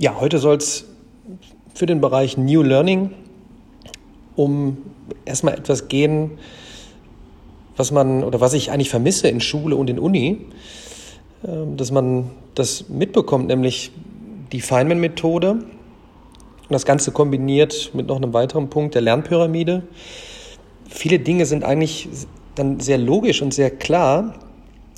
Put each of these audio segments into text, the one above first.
Ja, heute soll es für den Bereich New Learning um erstmal etwas gehen, was man oder was ich eigentlich vermisse in Schule und in Uni, ähm, dass man das mitbekommt, nämlich die Feynman-Methode und das Ganze kombiniert mit noch einem weiteren Punkt der Lernpyramide. Viele Dinge sind eigentlich dann sehr logisch und sehr klar,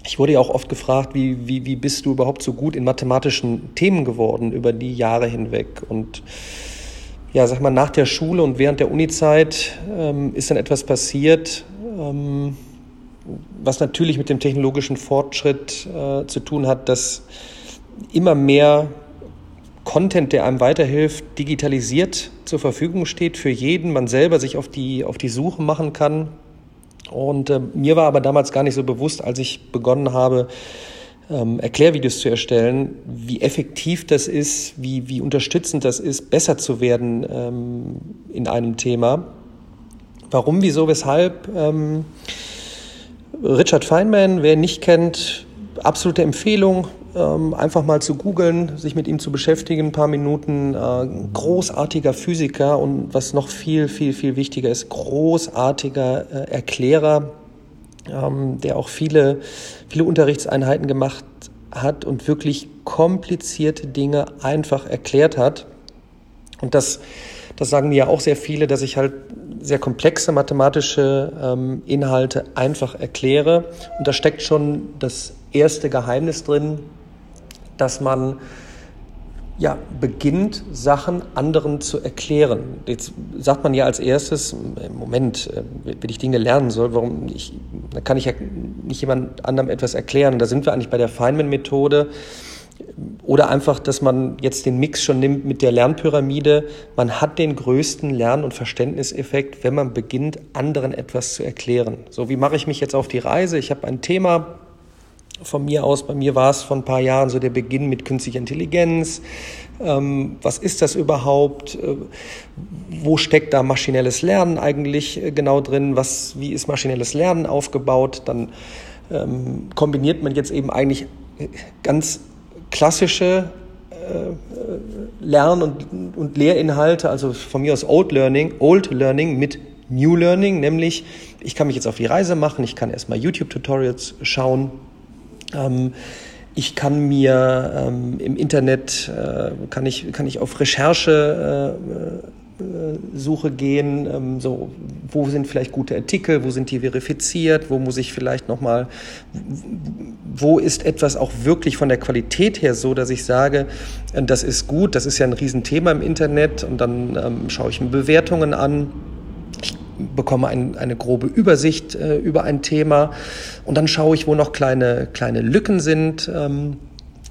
ich wurde ja auch oft gefragt, wie, wie, wie bist du überhaupt so gut in mathematischen Themen geworden über die Jahre hinweg? Und ja, sag mal, nach der Schule und während der Unizeit ähm, ist dann etwas passiert, ähm, was natürlich mit dem technologischen Fortschritt äh, zu tun hat, dass immer mehr Content, der einem weiterhilft, digitalisiert zur Verfügung steht für jeden, man selber sich auf die, auf die Suche machen kann und äh, mir war aber damals gar nicht so bewusst, als ich begonnen habe, ähm, Erklärvideos zu erstellen, wie effektiv das ist, wie, wie unterstützend das ist, besser zu werden ähm, in einem Thema. Warum, wieso, weshalb? Ähm, Richard Feynman, wer ihn nicht kennt, absolute Empfehlung ähm, einfach mal zu googeln, sich mit ihm zu beschäftigen, ein paar Minuten. Äh, großartiger Physiker und was noch viel, viel, viel wichtiger ist, großartiger äh, Erklärer, ähm, der auch viele, viele Unterrichtseinheiten gemacht hat und wirklich komplizierte Dinge einfach erklärt hat. Und das, das sagen mir ja auch sehr viele, dass ich halt sehr komplexe mathematische ähm, Inhalte einfach erkläre. Und da steckt schon das erste Geheimnis drin, dass man ja, beginnt, Sachen anderen zu erklären. Jetzt sagt man ja als erstes, im Moment, äh, wenn ich Dinge lernen soll, warum ich, dann kann ich ja nicht jemand anderem etwas erklären. Da sind wir eigentlich bei der Feynman-Methode. Oder einfach, dass man jetzt den Mix schon nimmt mit der Lernpyramide. Man hat den größten Lern- und Verständniseffekt, wenn man beginnt, anderen etwas zu erklären. So, wie mache ich mich jetzt auf die Reise? Ich habe ein Thema, von mir aus. Bei mir war es vor ein paar Jahren so der Beginn mit künstlicher Intelligenz. Ähm, was ist das überhaupt? Äh, wo steckt da maschinelles Lernen eigentlich äh, genau drin? Was, wie ist maschinelles Lernen aufgebaut? Dann ähm, kombiniert man jetzt eben eigentlich äh, ganz klassische äh, Lern- und, und Lehrinhalte, also von mir aus Old Learning, Old Learning mit New Learning, nämlich ich kann mich jetzt auf die Reise machen, ich kann erstmal YouTube-Tutorials schauen, ähm, ich kann mir ähm, im Internet, äh, kann, ich, kann ich auf Recherche äh, äh, Suche gehen, ähm, so, wo sind vielleicht gute Artikel, wo sind die verifiziert, wo muss ich vielleicht nochmal, wo ist etwas auch wirklich von der Qualität her so, dass ich sage, äh, das ist gut, das ist ja ein Riesenthema im Internet und dann ähm, schaue ich mir Bewertungen an bekomme ein, eine grobe Übersicht äh, über ein Thema und dann schaue ich, wo noch kleine, kleine Lücken sind. Ähm,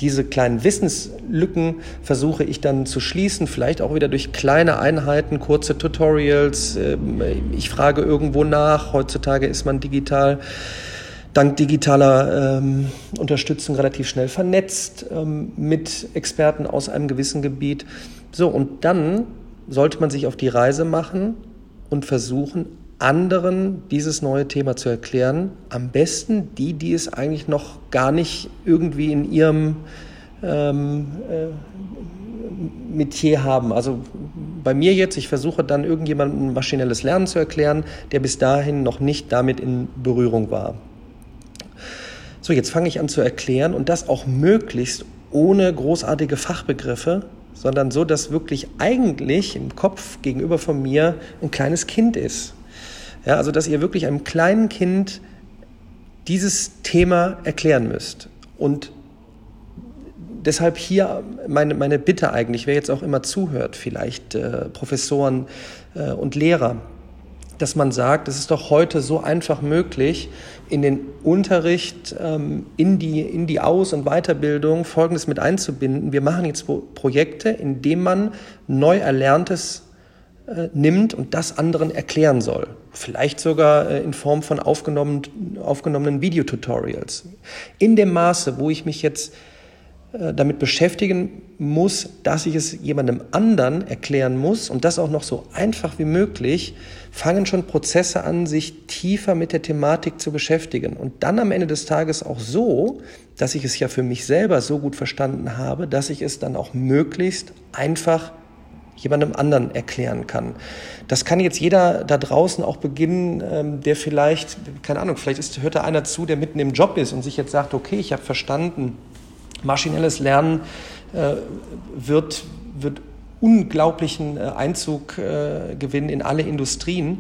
diese kleinen Wissenslücken versuche ich dann zu schließen, vielleicht auch wieder durch kleine Einheiten, kurze Tutorials. Ähm, ich frage irgendwo nach. Heutzutage ist man digital dank digitaler ähm, Unterstützung relativ schnell vernetzt ähm, mit Experten aus einem gewissen Gebiet. So, und dann sollte man sich auf die Reise machen und versuchen, anderen dieses neue Thema zu erklären. Am besten die, die es eigentlich noch gar nicht irgendwie in ihrem ähm, äh, Metier haben. Also bei mir jetzt, ich versuche dann irgendjemandem maschinelles Lernen zu erklären, der bis dahin noch nicht damit in Berührung war. So, jetzt fange ich an zu erklären und das auch möglichst ohne großartige Fachbegriffe, sondern so, dass wirklich eigentlich im Kopf gegenüber von mir ein kleines Kind ist. Ja, also dass ihr wirklich einem kleinen Kind dieses Thema erklären müsst. Und deshalb hier meine, meine Bitte eigentlich, wer jetzt auch immer zuhört, vielleicht äh, Professoren äh, und Lehrer, dass man sagt, es ist doch heute so einfach möglich, in den Unterricht, ähm, in, die, in die Aus- und Weiterbildung Folgendes mit einzubinden. Wir machen jetzt Projekte, in denen man neu Erlerntes äh, nimmt und das anderen erklären soll. Vielleicht sogar äh, in Form von aufgenommen, aufgenommenen Videotutorials. In dem Maße, wo ich mich jetzt äh, damit beschäftigen muss, dass ich es jemandem anderen erklären muss und das auch noch so einfach wie möglich, fangen schon Prozesse an, sich tiefer mit der Thematik zu beschäftigen. Und dann am Ende des Tages auch so, dass ich es ja für mich selber so gut verstanden habe, dass ich es dann auch möglichst einfach jemandem anderen erklären kann. Das kann jetzt jeder da draußen auch beginnen, ähm, der vielleicht, keine Ahnung, vielleicht ist, hört da einer zu, der mitten im Job ist und sich jetzt sagt, okay, ich habe verstanden, maschinelles Lernen wird, wird unglaublichen äh, Einzug äh, gewinnen in alle Industrien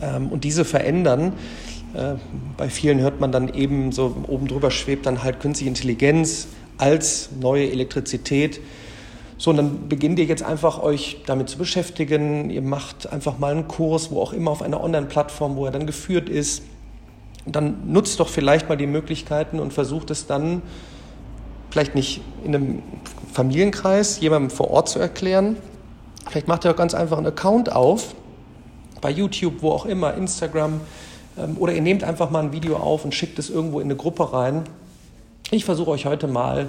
ähm, und diese verändern. Bei vielen hört man dann eben so oben drüber schwebt dann halt künstliche Intelligenz als neue Elektrizität. So, und dann beginnt ihr jetzt einfach euch damit zu beschäftigen. Ihr macht einfach mal einen Kurs, wo auch immer auf einer Online-Plattform, wo er dann geführt ist. Dann nutzt doch vielleicht mal die Möglichkeiten und versucht es dann vielleicht nicht in einem Familienkreis jemandem vor Ort zu erklären. Vielleicht macht ihr auch ganz einfach einen Account auf, bei YouTube, wo auch immer, Instagram, ähm, oder ihr nehmt einfach mal ein Video auf und schickt es irgendwo in eine Gruppe rein. Ich versuche euch heute mal,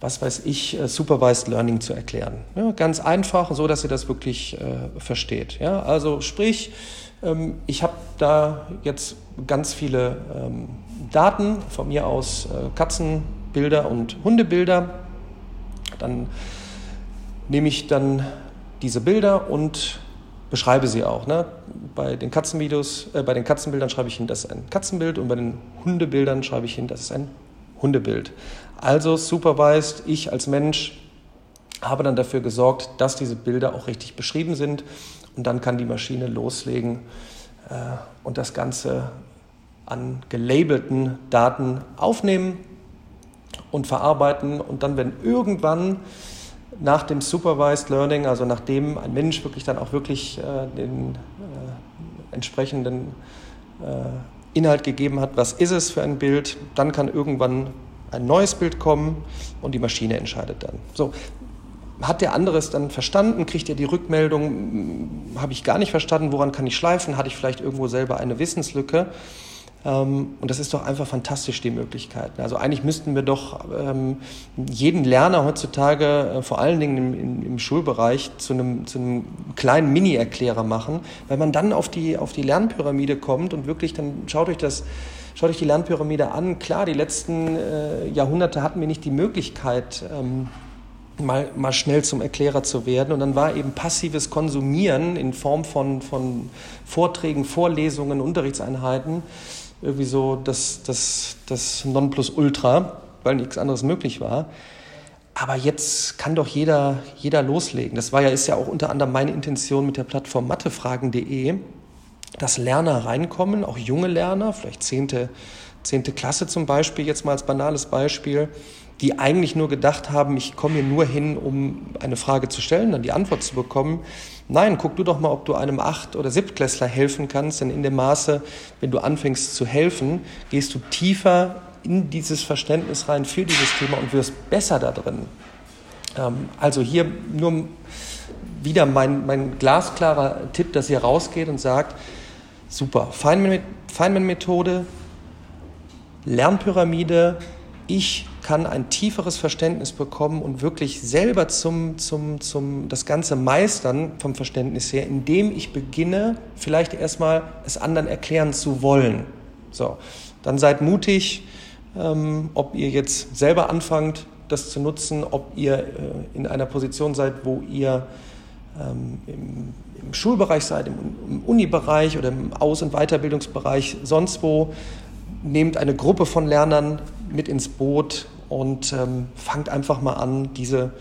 was weiß ich, äh, Supervised Learning zu erklären. Ja, ganz einfach, so dass ihr das wirklich äh, versteht. Ja, also sprich, ähm, ich habe da jetzt ganz viele ähm, Daten von mir aus äh, Katzen, Bilder und Hundebilder. Dann nehme ich dann diese Bilder und beschreibe sie auch. Ne? Bei den Katzenvideos, äh, bei den Katzenbildern schreibe ich hin, das ist ein Katzenbild und bei den Hundebildern schreibe ich hin, das ist ein Hundebild. Also supervised, ich als Mensch habe dann dafür gesorgt, dass diese Bilder auch richtig beschrieben sind und dann kann die Maschine loslegen äh, und das Ganze an gelabelten Daten aufnehmen und verarbeiten. Und dann, wenn irgendwann nach dem Supervised Learning, also nachdem ein Mensch wirklich dann auch wirklich äh, den äh, entsprechenden äh, Inhalt gegeben hat, was ist es für ein Bild, dann kann irgendwann ein neues Bild kommen und die Maschine entscheidet dann. So, hat der andere es dann verstanden? Kriegt er die Rückmeldung? Hm, habe ich gar nicht verstanden? Woran kann ich schleifen? Hatte ich vielleicht irgendwo selber eine Wissenslücke? Ähm, und das ist doch einfach fantastisch, die Möglichkeiten. Also eigentlich müssten wir doch ähm, jeden Lerner heutzutage, äh, vor allen Dingen im, im, Schulbereich, zu einem, zu einem kleinen Mini-Erklärer machen, weil man dann auf die, auf die Lernpyramide kommt und wirklich dann schaut euch das, schaut euch die Lernpyramide an. Klar, die letzten äh, Jahrhunderte hatten wir nicht die Möglichkeit, ähm, mal, mal schnell zum Erklärer zu werden. Und dann war eben passives Konsumieren in Form von, von Vorträgen, Vorlesungen, Unterrichtseinheiten irgendwie so das, das, das Nonplusultra, weil nichts anderes möglich war. Aber jetzt kann doch jeder, jeder loslegen. Das war ja, ist ja auch unter anderem meine Intention mit der Plattform mathefragen.de, dass Lerner reinkommen, auch junge Lerner, vielleicht zehnte, zehnte Klasse zum Beispiel, jetzt mal als banales Beispiel, die eigentlich nur gedacht haben, ich komme hier nur hin, um eine Frage zu stellen, dann die Antwort zu bekommen. Nein, guck du doch mal, ob du einem Acht- oder Siebtklässler helfen kannst, denn in dem Maße, wenn du anfängst zu helfen, gehst du tiefer in dieses Verständnis rein für dieses Thema und wirst besser da drin. Ähm, also hier nur wieder mein, mein glasklarer Tipp, dass ihr rausgeht und sagt, super, Feynman-Methode, Lernpyramide, ich kann ein tieferes Verständnis bekommen und wirklich selber zum, zum, zum das Ganze meistern vom Verständnis her, indem ich beginne, vielleicht erstmal es anderen erklären zu wollen. So, dann seid mutig, ähm, ob ihr jetzt selber anfangt, das zu nutzen, ob ihr äh, in einer Position seid, wo ihr ähm, im, im, Schulbereich seid, im, im Unibereich oder im Aus- und Weiterbildungsbereich, sonst wo. Nehmt eine Gruppe von Lernern mit ins Boot und ähm, fangt einfach mal an, diese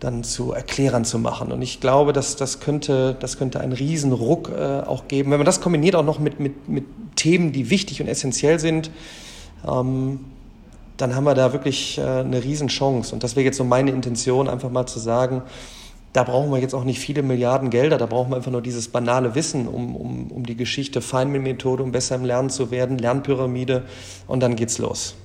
dann zu Erklärern zu machen. Und ich glaube, dass das könnte, das könnte einen Riesenruck äh, auch geben. Wenn man das kombiniert auch noch mit, mit, mit Themen, die wichtig und essentiell sind, ähm, dann haben wir da wirklich äh, eine Riesenchance. Und das wäre jetzt so meine Intention, einfach mal zu sagen, da brauchen wir jetzt auch nicht viele Milliarden Gelder, da brauchen wir einfach nur dieses banale Wissen, um, um, um die Geschichte Feynman-Methode, um besser im Lernen zu werden, Lernpyramide und dann geht's los.